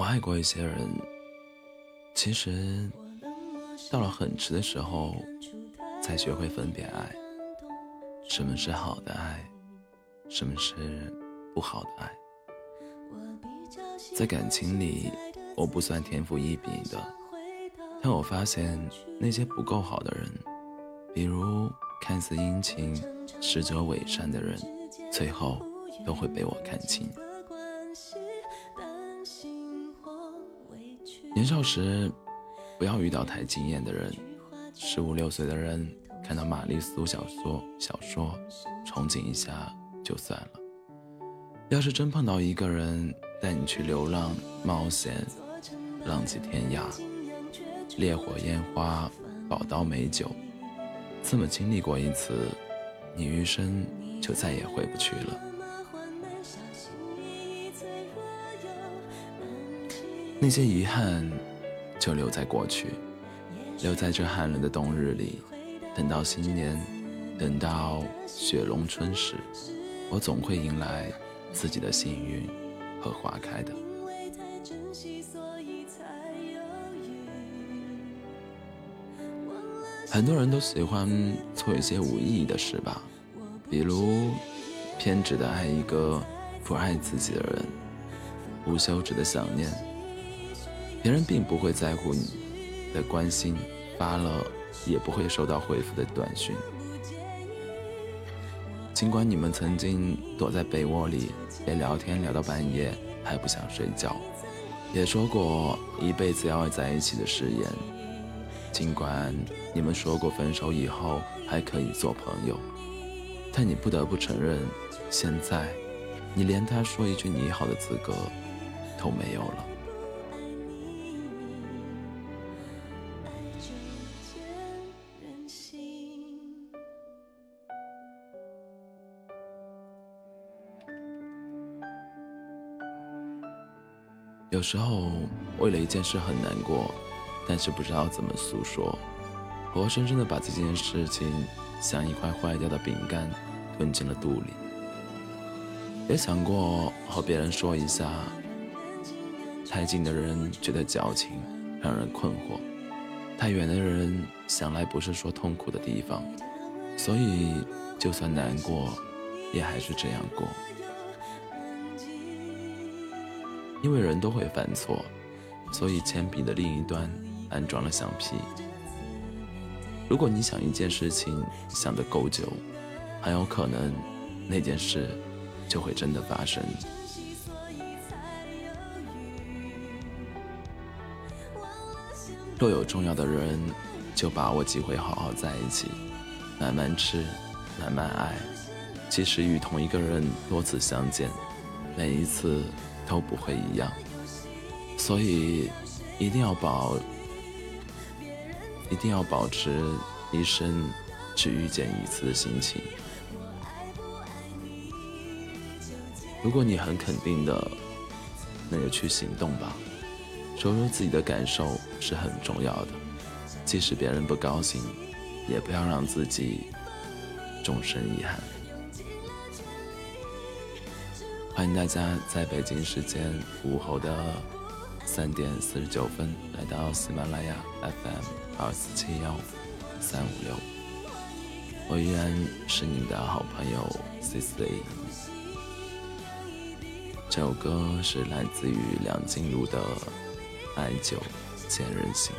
我爱过一些人，其实到了很迟的时候，才学会分辨爱，什么是好的爱，什么是不好的爱。在感情里，我不算天赋异禀的，但我发现那些不够好的人，比如看似殷勤、实则伪善的人，最后都会被我看清。年少时，不要遇到太惊艳的人。十五六岁的人看到玛丽苏小说，小说憧憬一下就算了。要是真碰到一个人带你去流浪、冒险、浪迹天涯、烈火烟花、宝刀美酒，这么经历过一次，你余生就再也回不去了。那些遗憾，就留在过去，留在这寒冷的冬日里。等到新年，等到雪融春时，我总会迎来自己的幸运和花开的。很多人都喜欢做一些无意义的事吧，比如偏执的爱一个不爱自己的人，无休止的想念。别人并不会在乎你的关心，发了也不会收到回复的短讯。尽管你们曾经躲在被窝里，连聊天聊到半夜还不想睡觉，也说过一辈子要在一起的誓言。尽管你们说过分手以后还可以做朋友，但你不得不承认，现在你连他说一句你好的资格都没有了。有时候为了一件事很难过，但是不知道怎么诉说，活生生的把这件事情像一块坏掉的饼干吞进了肚里。也想过和别人说一下，太近的人觉得矫情，让人困惑；太远的人想来不是说痛苦的地方，所以就算难过，也还是这样过。因为人都会犯错，所以铅笔的另一端安装了橡皮。如果你想一件事情想得够久，很有可能那件事就会真的发生。若有重要的人，就把握机会好好在一起，慢慢吃，慢慢爱。即使与同一个人多次相见，每一次。都不会一样，所以一定要保，一定要保持一生只遇见一次的心情。如果你很肯定的，那就去行动吧。说出自己的感受是很重要的，即使别人不高兴，也不要让自己终身遗憾。欢迎大家在北京时间午后的三点四十九分来到喜马拉雅 FM 二四七幺三五六，我依然是你们的好朋友 C C。这首歌是来自于梁静茹的《爱久见人心》。